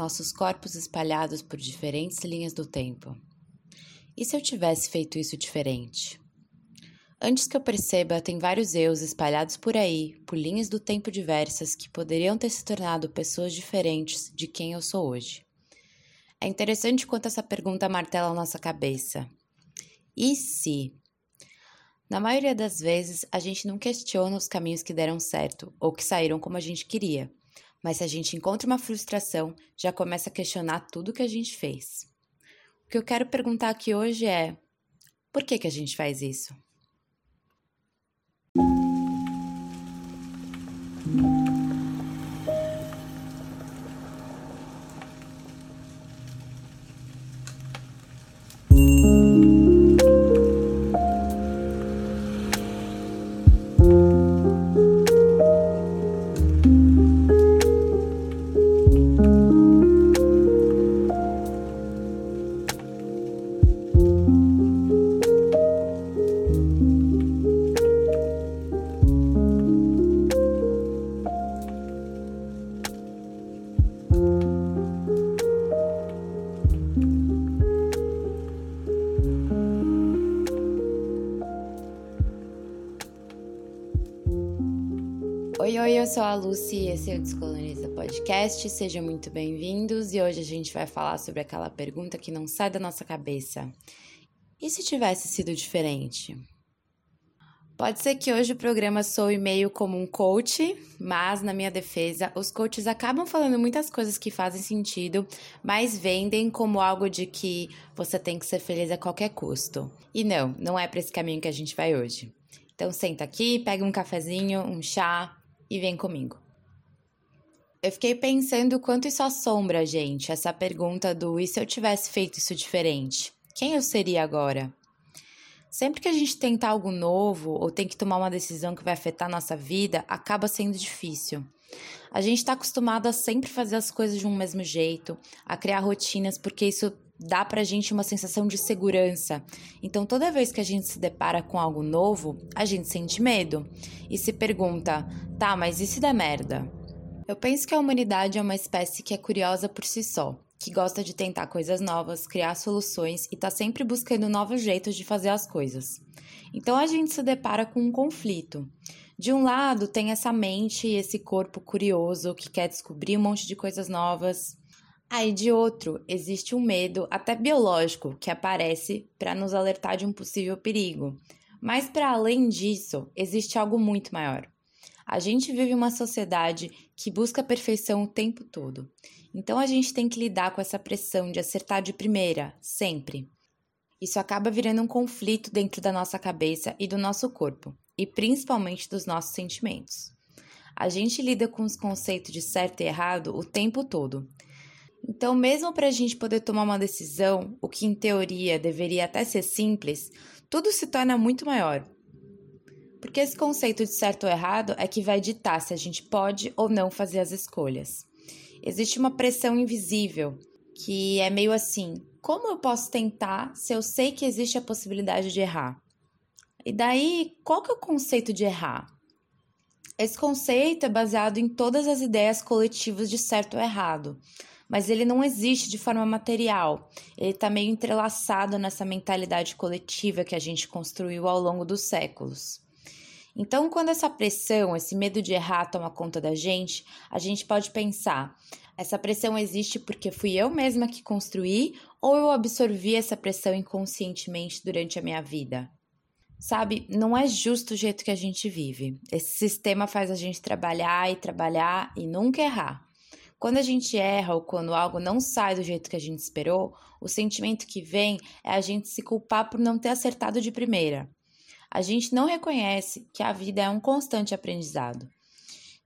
nossos corpos espalhados por diferentes linhas do tempo. E se eu tivesse feito isso diferente? Antes que eu perceba, tem vários eus espalhados por aí, por linhas do tempo diversas, que poderiam ter se tornado pessoas diferentes de quem eu sou hoje. É interessante quanto essa pergunta martela nossa cabeça. E se? Na maioria das vezes, a gente não questiona os caminhos que deram certo ou que saíram como a gente queria. Mas se a gente encontra uma frustração, já começa a questionar tudo que a gente fez. O que eu quero perguntar aqui hoje é: por que, que a gente faz isso? Oi, oi, eu sou a Lucy e esse é o Descoloniza Podcast. Sejam muito bem-vindos e hoje a gente vai falar sobre aquela pergunta que não sai da nossa cabeça. E se tivesse sido diferente? Pode ser que hoje o programa soe meio como um coach, mas na minha defesa, os coaches acabam falando muitas coisas que fazem sentido, mas vendem como algo de que você tem que ser feliz a qualquer custo. E não, não é para esse caminho que a gente vai hoje. Então senta aqui, pega um cafezinho, um chá, e vem comigo. Eu fiquei pensando quanto isso assombra a gente, essa pergunta do e se eu tivesse feito isso diferente? Quem eu seria agora? Sempre que a gente tenta algo novo ou tem que tomar uma decisão que vai afetar a nossa vida, acaba sendo difícil. A gente está acostumado a sempre fazer as coisas de um mesmo jeito, a criar rotinas, porque isso dá pra gente uma sensação de segurança. Então, toda vez que a gente se depara com algo novo, a gente sente medo e se pergunta: tá, mas e se der merda? Eu penso que a humanidade é uma espécie que é curiosa por si só, que gosta de tentar coisas novas, criar soluções e tá sempre buscando novos jeitos de fazer as coisas. Então a gente se depara com um conflito. De um lado, tem essa mente e esse corpo curioso que quer descobrir um monte de coisas novas, Aí, de outro, existe um medo, até biológico, que aparece para nos alertar de um possível perigo. Mas, para além disso, existe algo muito maior. A gente vive uma sociedade que busca a perfeição o tempo todo. Então, a gente tem que lidar com essa pressão de acertar de primeira, sempre. Isso acaba virando um conflito dentro da nossa cabeça e do nosso corpo, e principalmente dos nossos sentimentos. A gente lida com os conceitos de certo e errado o tempo todo. Então, mesmo para a gente poder tomar uma decisão, o que em teoria deveria até ser simples, tudo se torna muito maior. Porque esse conceito de certo ou errado é que vai ditar se a gente pode ou não fazer as escolhas. Existe uma pressão invisível que é meio assim: como eu posso tentar se eu sei que existe a possibilidade de errar? E daí, qual que é o conceito de errar? Esse conceito é baseado em todas as ideias coletivas de certo ou errado mas ele não existe de forma material. Ele está meio entrelaçado nessa mentalidade coletiva que a gente construiu ao longo dos séculos. Então, quando essa pressão, esse medo de errar toma conta da gente, a gente pode pensar: essa pressão existe porque fui eu mesma que construí ou eu absorvi essa pressão inconscientemente durante a minha vida? Sabe, não é justo o jeito que a gente vive. Esse sistema faz a gente trabalhar e trabalhar e nunca errar. Quando a gente erra ou quando algo não sai do jeito que a gente esperou, o sentimento que vem é a gente se culpar por não ter acertado de primeira. A gente não reconhece que a vida é um constante aprendizado.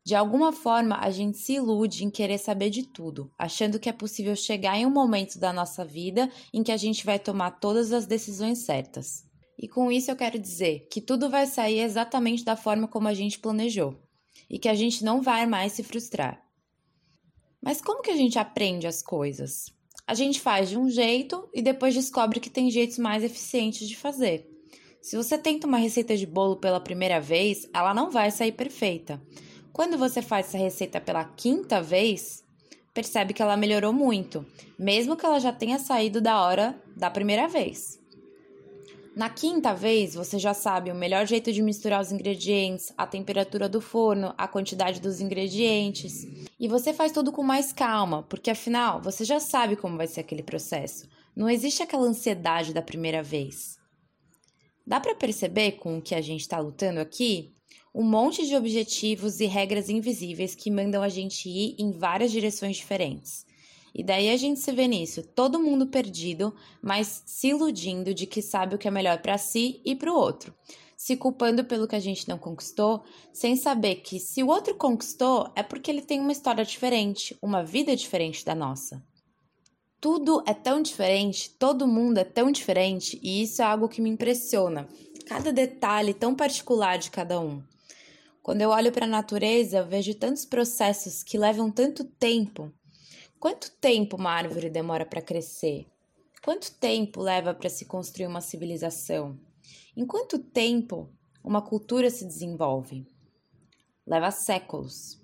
De alguma forma, a gente se ilude em querer saber de tudo, achando que é possível chegar em um momento da nossa vida em que a gente vai tomar todas as decisões certas. E com isso eu quero dizer que tudo vai sair exatamente da forma como a gente planejou e que a gente não vai mais se frustrar. Mas como que a gente aprende as coisas? A gente faz de um jeito e depois descobre que tem jeitos mais eficientes de fazer. Se você tenta uma receita de bolo pela primeira vez, ela não vai sair perfeita. Quando você faz essa receita pela quinta vez, percebe que ela melhorou muito, mesmo que ela já tenha saído da hora da primeira vez. Na quinta vez, você já sabe o melhor jeito de misturar os ingredientes, a temperatura do forno, a quantidade dos ingredientes. E você faz tudo com mais calma, porque afinal você já sabe como vai ser aquele processo. Não existe aquela ansiedade da primeira vez. Dá para perceber com o que a gente está lutando aqui? Um monte de objetivos e regras invisíveis que mandam a gente ir em várias direções diferentes. E daí a gente se vê nisso, todo mundo perdido, mas se iludindo de que sabe o que é melhor para si e para o outro, se culpando pelo que a gente não conquistou, sem saber que se o outro conquistou é porque ele tem uma história diferente, uma vida diferente da nossa. Tudo é tão diferente, todo mundo é tão diferente, e isso é algo que me impressiona. Cada detalhe tão particular de cada um. Quando eu olho para a natureza, eu vejo tantos processos que levam tanto tempo Quanto tempo uma árvore demora para crescer? Quanto tempo leva para se construir uma civilização? Em quanto tempo uma cultura se desenvolve? Leva séculos.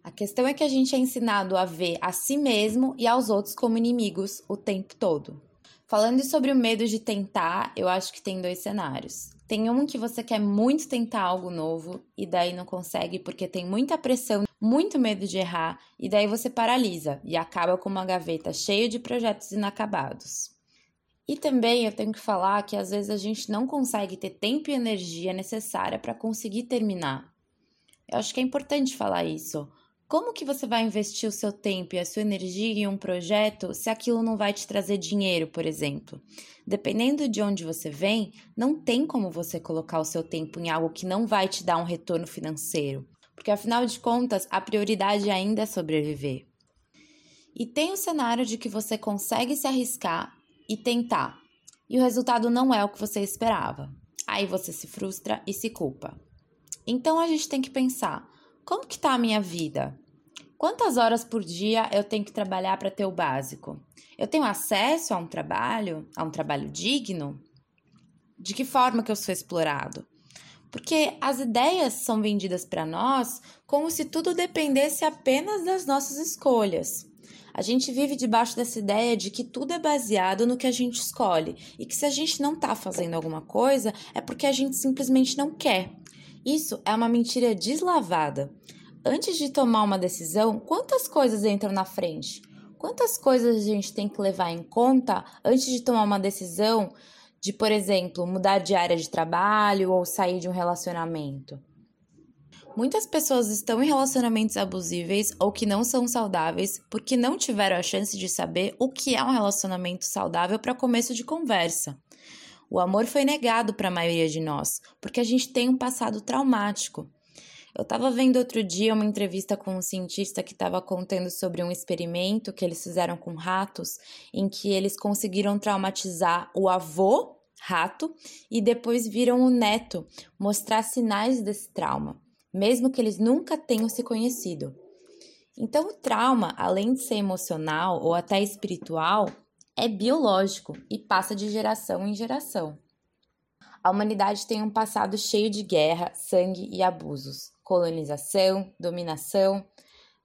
A questão é que a gente é ensinado a ver a si mesmo e aos outros como inimigos o tempo todo. Falando sobre o medo de tentar, eu acho que tem dois cenários. Tem um que você quer muito tentar algo novo e daí não consegue porque tem muita pressão muito medo de errar e daí você paralisa e acaba com uma gaveta cheia de projetos inacabados. E também eu tenho que falar que às vezes a gente não consegue ter tempo e energia necessária para conseguir terminar. Eu acho que é importante falar isso. Como que você vai investir o seu tempo e a sua energia em um projeto se aquilo não vai te trazer dinheiro, por exemplo? Dependendo de onde você vem, não tem como você colocar o seu tempo em algo que não vai te dar um retorno financeiro porque afinal de contas a prioridade ainda é sobreviver. E tem o cenário de que você consegue se arriscar e tentar, e o resultado não é o que você esperava. Aí você se frustra e se culpa. Então a gente tem que pensar: como que tá a minha vida? Quantas horas por dia eu tenho que trabalhar para ter o básico? Eu tenho acesso a um trabalho, a um trabalho digno? De que forma que eu sou explorado? Porque as ideias são vendidas para nós como se tudo dependesse apenas das nossas escolhas. A gente vive debaixo dessa ideia de que tudo é baseado no que a gente escolhe e que se a gente não está fazendo alguma coisa é porque a gente simplesmente não quer. Isso é uma mentira deslavada. Antes de tomar uma decisão, quantas coisas entram na frente? Quantas coisas a gente tem que levar em conta antes de tomar uma decisão de, por exemplo, mudar de área de trabalho ou sair de um relacionamento. Muitas pessoas estão em relacionamentos abusíveis ou que não são saudáveis porque não tiveram a chance de saber o que é um relacionamento saudável para começo de conversa. O amor foi negado para a maioria de nós porque a gente tem um passado traumático. Eu estava vendo outro dia uma entrevista com um cientista que estava contando sobre um experimento que eles fizeram com ratos, em que eles conseguiram traumatizar o avô rato e depois viram o neto mostrar sinais desse trauma, mesmo que eles nunca tenham se conhecido. Então, o trauma, além de ser emocional ou até espiritual, é biológico e passa de geração em geração. A humanidade tem um passado cheio de guerra, sangue e abusos colonização, dominação.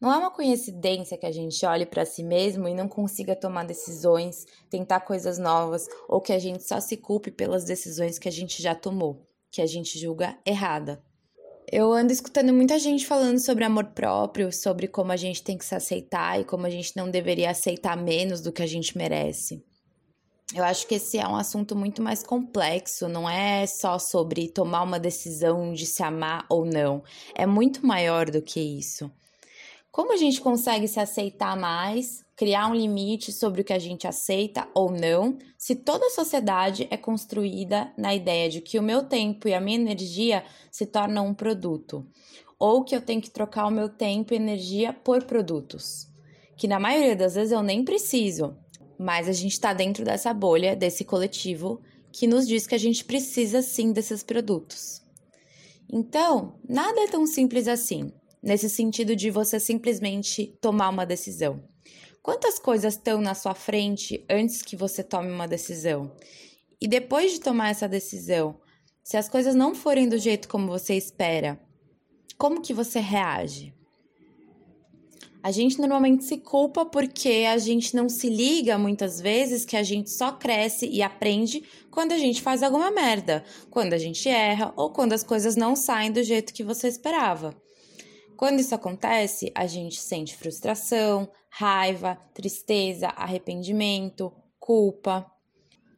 Não é uma coincidência que a gente olhe para si mesmo e não consiga tomar decisões, tentar coisas novas ou que a gente só se culpe pelas decisões que a gente já tomou, que a gente julga errada. Eu ando escutando muita gente falando sobre amor próprio, sobre como a gente tem que se aceitar e como a gente não deveria aceitar menos do que a gente merece. Eu acho que esse é um assunto muito mais complexo, não é só sobre tomar uma decisão de se amar ou não, é muito maior do que isso. Como a gente consegue se aceitar mais, criar um limite sobre o que a gente aceita ou não, se toda a sociedade é construída na ideia de que o meu tempo e a minha energia se tornam um produto, ou que eu tenho que trocar o meu tempo e energia por produtos, que na maioria das vezes eu nem preciso, mas a gente está dentro dessa bolha, desse coletivo, que nos diz que a gente precisa sim desses produtos. Então, nada é tão simples assim, nesse sentido de você simplesmente tomar uma decisão. Quantas coisas estão na sua frente antes que você tome uma decisão? E depois de tomar essa decisão, se as coisas não forem do jeito como você espera, como que você reage? A gente normalmente se culpa porque a gente não se liga muitas vezes que a gente só cresce e aprende quando a gente faz alguma merda, quando a gente erra ou quando as coisas não saem do jeito que você esperava. Quando isso acontece, a gente sente frustração, raiva, tristeza, arrependimento, culpa.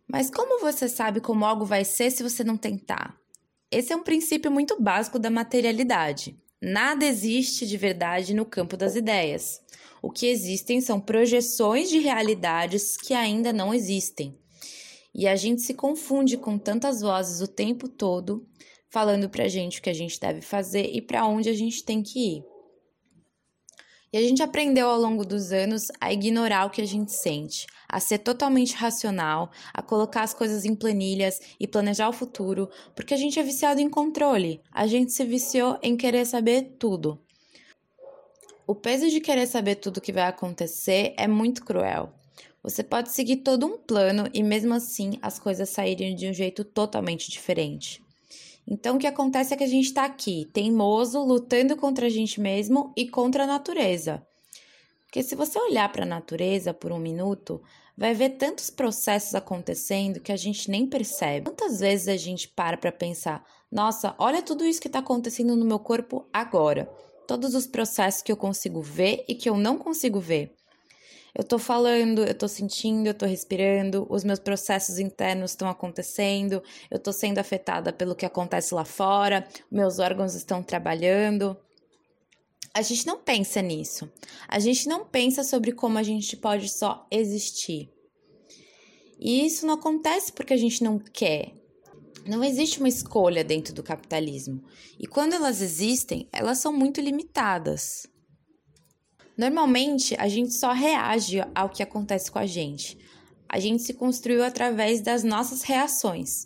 Mas como você sabe como algo vai ser se você não tentar? Esse é um princípio muito básico da materialidade. Nada existe de verdade no campo das ideias. O que existem são projeções de realidades que ainda não existem. E a gente se confunde com tantas vozes o tempo todo, falando pra gente o que a gente deve fazer e para onde a gente tem que ir. E a gente aprendeu ao longo dos anos a ignorar o que a gente sente, a ser totalmente racional, a colocar as coisas em planilhas e planejar o futuro, porque a gente é viciado em controle. A gente se viciou em querer saber tudo. O peso de querer saber tudo o que vai acontecer é muito cruel. Você pode seguir todo um plano e mesmo assim as coisas saírem de um jeito totalmente diferente. Então, o que acontece é que a gente está aqui, teimoso, lutando contra a gente mesmo e contra a natureza. Porque se você olhar para a natureza por um minuto, vai ver tantos processos acontecendo que a gente nem percebe. Quantas vezes a gente para para pensar: nossa, olha tudo isso que está acontecendo no meu corpo agora. Todos os processos que eu consigo ver e que eu não consigo ver. Eu tô falando, eu tô sentindo, eu tô respirando, os meus processos internos estão acontecendo, eu tô sendo afetada pelo que acontece lá fora, meus órgãos estão trabalhando. A gente não pensa nisso. A gente não pensa sobre como a gente pode só existir. E isso não acontece porque a gente não quer. Não existe uma escolha dentro do capitalismo. E quando elas existem, elas são muito limitadas. Normalmente, a gente só reage ao que acontece com a gente. A gente se construiu através das nossas reações.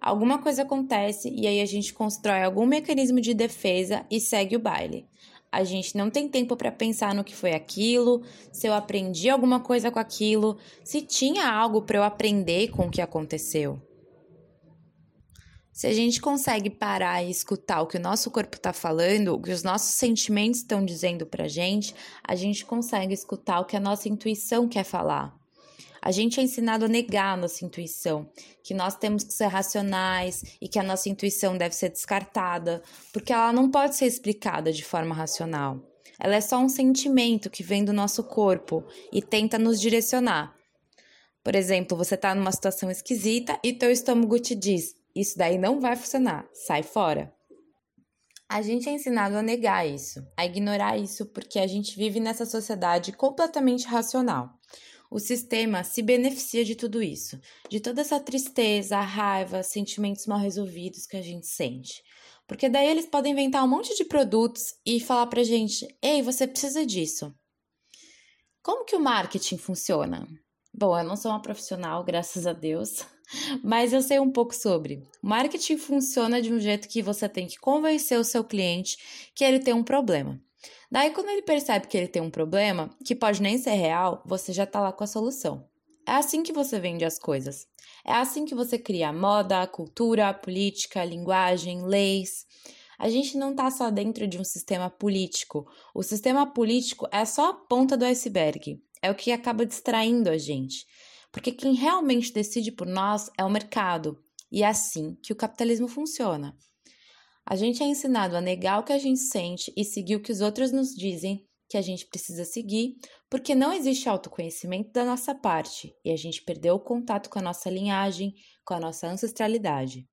Alguma coisa acontece e aí a gente constrói algum mecanismo de defesa e segue o baile. A gente não tem tempo para pensar no que foi aquilo, se eu aprendi alguma coisa com aquilo, se tinha algo para eu aprender com o que aconteceu. Se a gente consegue parar e escutar o que o nosso corpo está falando, o que os nossos sentimentos estão dizendo para a gente, a gente consegue escutar o que a nossa intuição quer falar. A gente é ensinado a negar a nossa intuição, que nós temos que ser racionais e que a nossa intuição deve ser descartada, porque ela não pode ser explicada de forma racional. Ela é só um sentimento que vem do nosso corpo e tenta nos direcionar. Por exemplo, você está numa situação esquisita e teu estômago te diz: isso daí não vai funcionar, sai fora. A gente é ensinado a negar isso, a ignorar isso, porque a gente vive nessa sociedade completamente racional. O sistema se beneficia de tudo isso, de toda essa tristeza, raiva, sentimentos mal resolvidos que a gente sente. Porque daí eles podem inventar um monte de produtos e falar pra gente: ei, você precisa disso. Como que o marketing funciona? Bom, eu não sou uma profissional, graças a Deus, mas eu sei um pouco sobre. Marketing funciona de um jeito que você tem que convencer o seu cliente que ele tem um problema. Daí, quando ele percebe que ele tem um problema, que pode nem ser real, você já está lá com a solução. É assim que você vende as coisas. É assim que você cria moda, cultura, política, linguagem, leis. A gente não está só dentro de um sistema político. O sistema político é só a ponta do iceberg. É o que acaba distraindo a gente. Porque quem realmente decide por nós é o mercado, e é assim que o capitalismo funciona. A gente é ensinado a negar o que a gente sente e seguir o que os outros nos dizem que a gente precisa seguir, porque não existe autoconhecimento da nossa parte e a gente perdeu o contato com a nossa linhagem, com a nossa ancestralidade.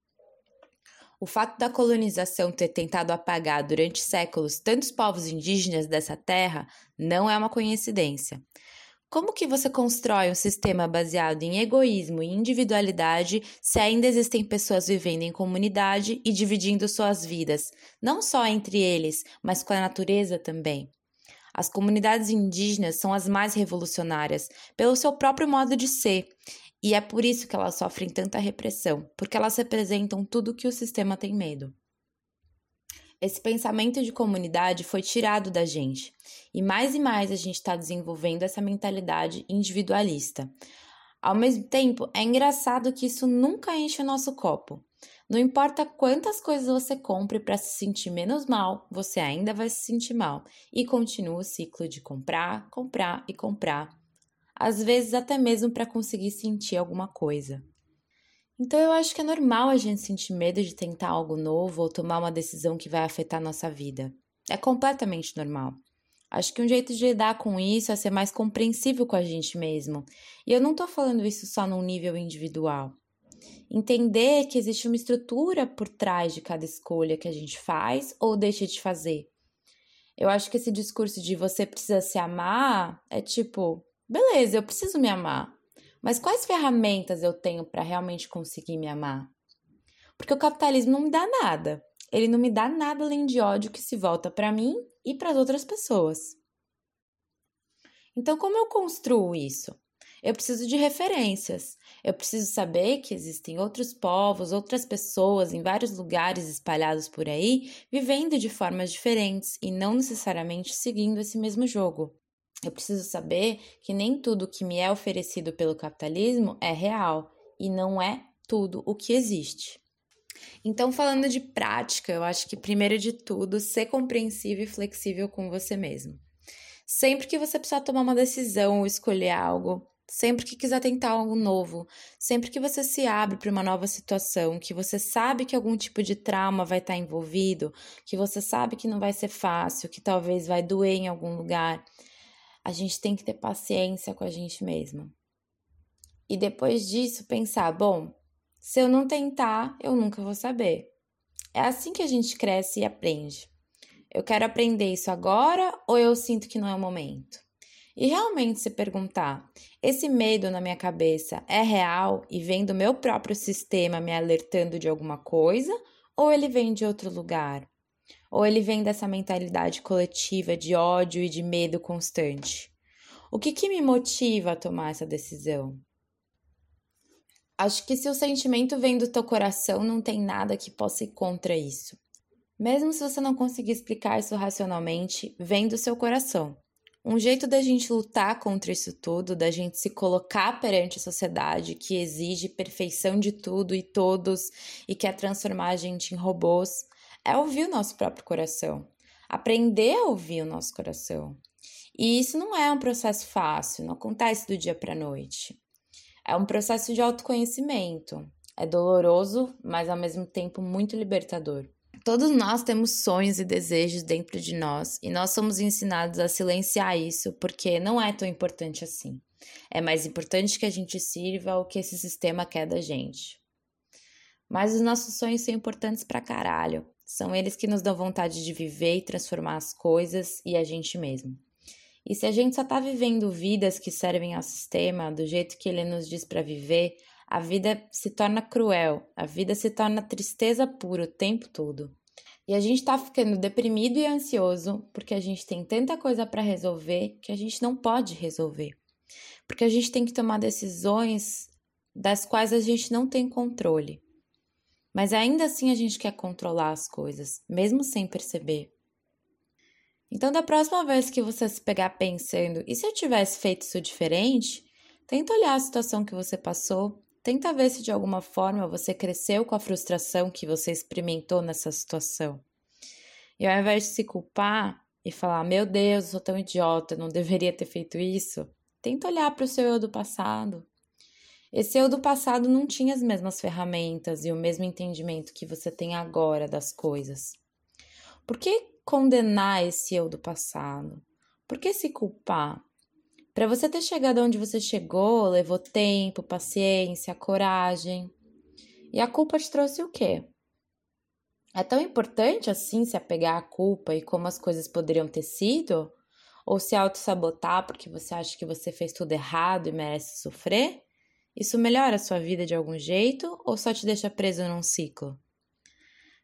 O fato da colonização ter tentado apagar durante séculos tantos povos indígenas dessa terra não é uma coincidência. Como que você constrói um sistema baseado em egoísmo e individualidade se ainda existem pessoas vivendo em comunidade e dividindo suas vidas, não só entre eles, mas com a natureza também? As comunidades indígenas são as mais revolucionárias pelo seu próprio modo de ser, e é por isso que elas sofrem tanta repressão, porque elas representam tudo que o sistema tem medo. Esse pensamento de comunidade foi tirado da gente, e mais e mais a gente está desenvolvendo essa mentalidade individualista. Ao mesmo tempo, é engraçado que isso nunca enche o nosso copo. Não importa quantas coisas você compre para se sentir menos mal, você ainda vai se sentir mal e continua o ciclo de comprar, comprar e comprar, às vezes até mesmo para conseguir sentir alguma coisa. Então eu acho que é normal a gente sentir medo de tentar algo novo ou tomar uma decisão que vai afetar nossa vida. É completamente normal. Acho que um jeito de lidar com isso é ser mais compreensível com a gente mesmo. E eu não tô falando isso só num nível individual entender que existe uma estrutura por trás de cada escolha que a gente faz ou deixa de fazer. Eu acho que esse discurso de você precisa se amar é tipo, beleza, eu preciso me amar, mas quais ferramentas eu tenho para realmente conseguir me amar? Porque o capitalismo não me dá nada. Ele não me dá nada além de ódio que se volta para mim e para as outras pessoas. Então, como eu construo isso? Eu preciso de referências. Eu preciso saber que existem outros povos, outras pessoas em vários lugares espalhados por aí, vivendo de formas diferentes e não necessariamente seguindo esse mesmo jogo. Eu preciso saber que nem tudo que me é oferecido pelo capitalismo é real e não é tudo o que existe. Então, falando de prática, eu acho que primeiro de tudo, ser compreensível e flexível com você mesmo. Sempre que você precisar tomar uma decisão ou escolher algo, Sempre que quiser tentar algo novo, sempre que você se abre para uma nova situação, que você sabe que algum tipo de trauma vai estar envolvido, que você sabe que não vai ser fácil, que talvez vai doer em algum lugar, a gente tem que ter paciência com a gente mesma. E depois disso, pensar: bom, se eu não tentar, eu nunca vou saber. É assim que a gente cresce e aprende. Eu quero aprender isso agora ou eu sinto que não é o momento? E realmente se perguntar: esse medo na minha cabeça é real e vem do meu próprio sistema me alertando de alguma coisa, ou ele vem de outro lugar? Ou ele vem dessa mentalidade coletiva de ódio e de medo constante? O que, que me motiva a tomar essa decisão? Acho que se o sentimento vem do teu coração, não tem nada que possa ir contra isso. Mesmo se você não conseguir explicar isso racionalmente, vem do seu coração. Um jeito da gente lutar contra isso tudo, da gente se colocar perante a sociedade que exige perfeição de tudo e todos e quer transformar a gente em robôs, é ouvir o nosso próprio coração. Aprender a ouvir o nosso coração. E isso não é um processo fácil, não acontece do dia para a noite. É um processo de autoconhecimento. É doloroso, mas ao mesmo tempo muito libertador. Todos nós temos sonhos e desejos dentro de nós e nós somos ensinados a silenciar isso porque não é tão importante assim. É mais importante que a gente sirva ao que esse sistema quer da gente. Mas os nossos sonhos são importantes pra caralho. São eles que nos dão vontade de viver e transformar as coisas e a gente mesmo. E se a gente só tá vivendo vidas que servem ao sistema do jeito que ele nos diz para viver, a vida se torna cruel, a vida se torna tristeza pura o tempo todo. E a gente tá ficando deprimido e ansioso porque a gente tem tanta coisa para resolver que a gente não pode resolver. Porque a gente tem que tomar decisões das quais a gente não tem controle. Mas ainda assim a gente quer controlar as coisas, mesmo sem perceber. Então, da próxima vez que você se pegar pensando, e se eu tivesse feito isso diferente? Tenta olhar a situação que você passou Tenta ver se de alguma forma você cresceu com a frustração que você experimentou nessa situação. E ao invés de se culpar e falar, meu Deus, eu sou tão idiota, não deveria ter feito isso, tenta olhar para o seu eu do passado. Esse eu do passado não tinha as mesmas ferramentas e o mesmo entendimento que você tem agora das coisas. Por que condenar esse eu do passado? Por que se culpar? Para você ter chegado onde você chegou, levou tempo, paciência, coragem. E a culpa te trouxe o quê? É tão importante assim se apegar à culpa e como as coisas poderiam ter sido? Ou se auto-sabotar porque você acha que você fez tudo errado e merece sofrer? Isso melhora a sua vida de algum jeito ou só te deixa preso num ciclo?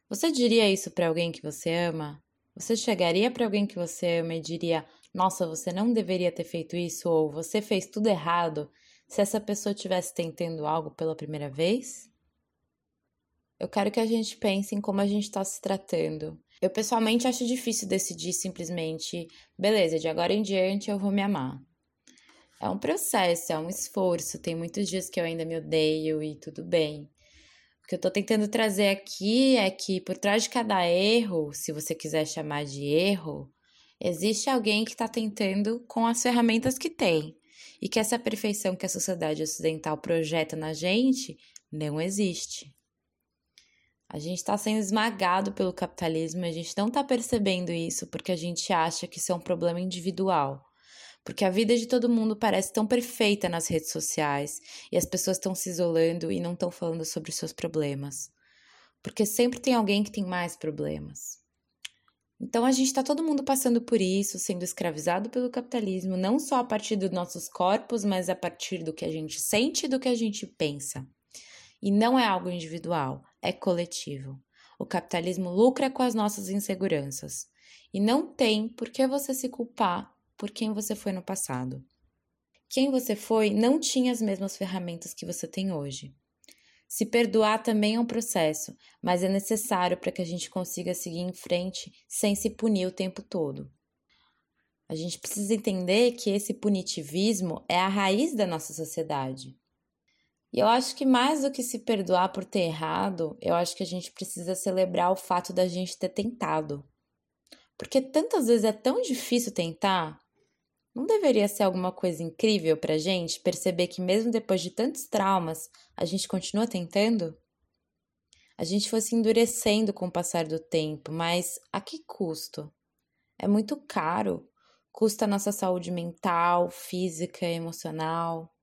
Você diria isso para alguém que você ama? Você chegaria para alguém que você ama e diria: nossa, você não deveria ter feito isso ou você fez tudo errado se essa pessoa estivesse tentando algo pela primeira vez? Eu quero que a gente pense em como a gente está se tratando. Eu pessoalmente acho difícil decidir simplesmente, beleza, de agora em diante eu vou me amar. É um processo, é um esforço. Tem muitos dias que eu ainda me odeio e tudo bem. O que eu estou tentando trazer aqui é que por trás de cada erro, se você quiser chamar de erro, existe alguém que está tentando com as ferramentas que tem. E que essa perfeição que a sociedade ocidental projeta na gente não existe. A gente está sendo esmagado pelo capitalismo, a gente não está percebendo isso porque a gente acha que isso é um problema individual. Porque a vida de todo mundo parece tão perfeita nas redes sociais e as pessoas estão se isolando e não estão falando sobre os seus problemas. Porque sempre tem alguém que tem mais problemas. Então a gente está todo mundo passando por isso, sendo escravizado pelo capitalismo, não só a partir dos nossos corpos, mas a partir do que a gente sente e do que a gente pensa. E não é algo individual, é coletivo. O capitalismo lucra com as nossas inseguranças. E não tem por que você se culpar por quem você foi no passado. Quem você foi não tinha as mesmas ferramentas que você tem hoje. Se perdoar também é um processo, mas é necessário para que a gente consiga seguir em frente sem se punir o tempo todo. A gente precisa entender que esse punitivismo é a raiz da nossa sociedade. E eu acho que mais do que se perdoar por ter errado, eu acho que a gente precisa celebrar o fato da gente ter tentado. Porque tantas vezes é tão difícil tentar. Não deveria ser alguma coisa incrível pra gente perceber que, mesmo depois de tantos traumas, a gente continua tentando? A gente fosse endurecendo com o passar do tempo, mas a que custo? É muito caro. Custa a nossa saúde mental, física, emocional.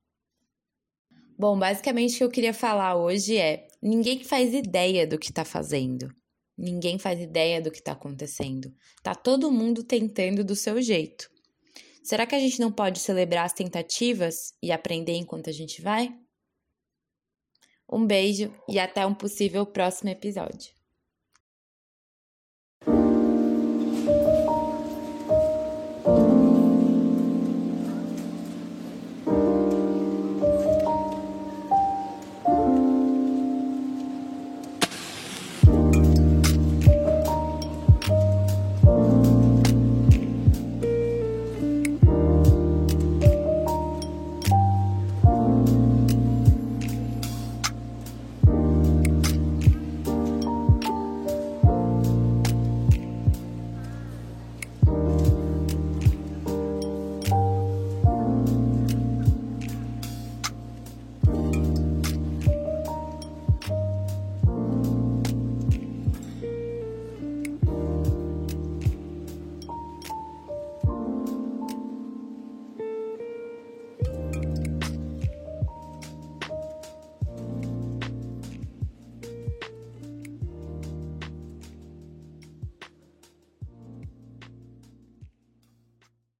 Bom, basicamente o que eu queria falar hoje é: ninguém faz ideia do que está fazendo. Ninguém faz ideia do que está acontecendo. Tá todo mundo tentando do seu jeito. Será que a gente não pode celebrar as tentativas e aprender enquanto a gente vai? Um beijo e até um possível próximo episódio.